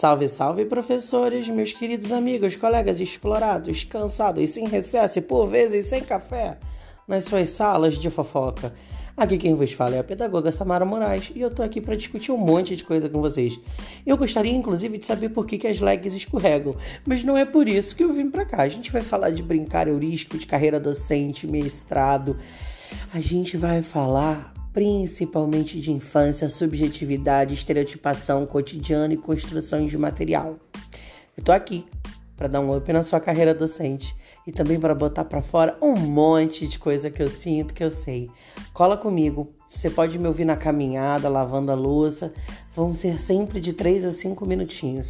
Salve, salve, professores, meus queridos amigos, colegas explorados, cansados, sem recesso e por vezes sem café, nas suas salas de fofoca. Aqui quem vos fala é a pedagoga Samara Moraes e eu tô aqui para discutir um monte de coisa com vocês. Eu gostaria inclusive de saber por que, que as legs escorregam, mas não é por isso que eu vim para cá. A gente vai falar de brincar eurístico, de carreira docente, mestrado. A gente vai falar principalmente de infância, subjetividade, estereotipação, cotidiano e construções de material. Eu tô aqui para dar um up na sua carreira docente e também para botar para fora um monte de coisa que eu sinto, que eu sei. Cola comigo. Você pode me ouvir na caminhada, lavando a louça. Vão ser sempre de 3 a 5 minutinhos.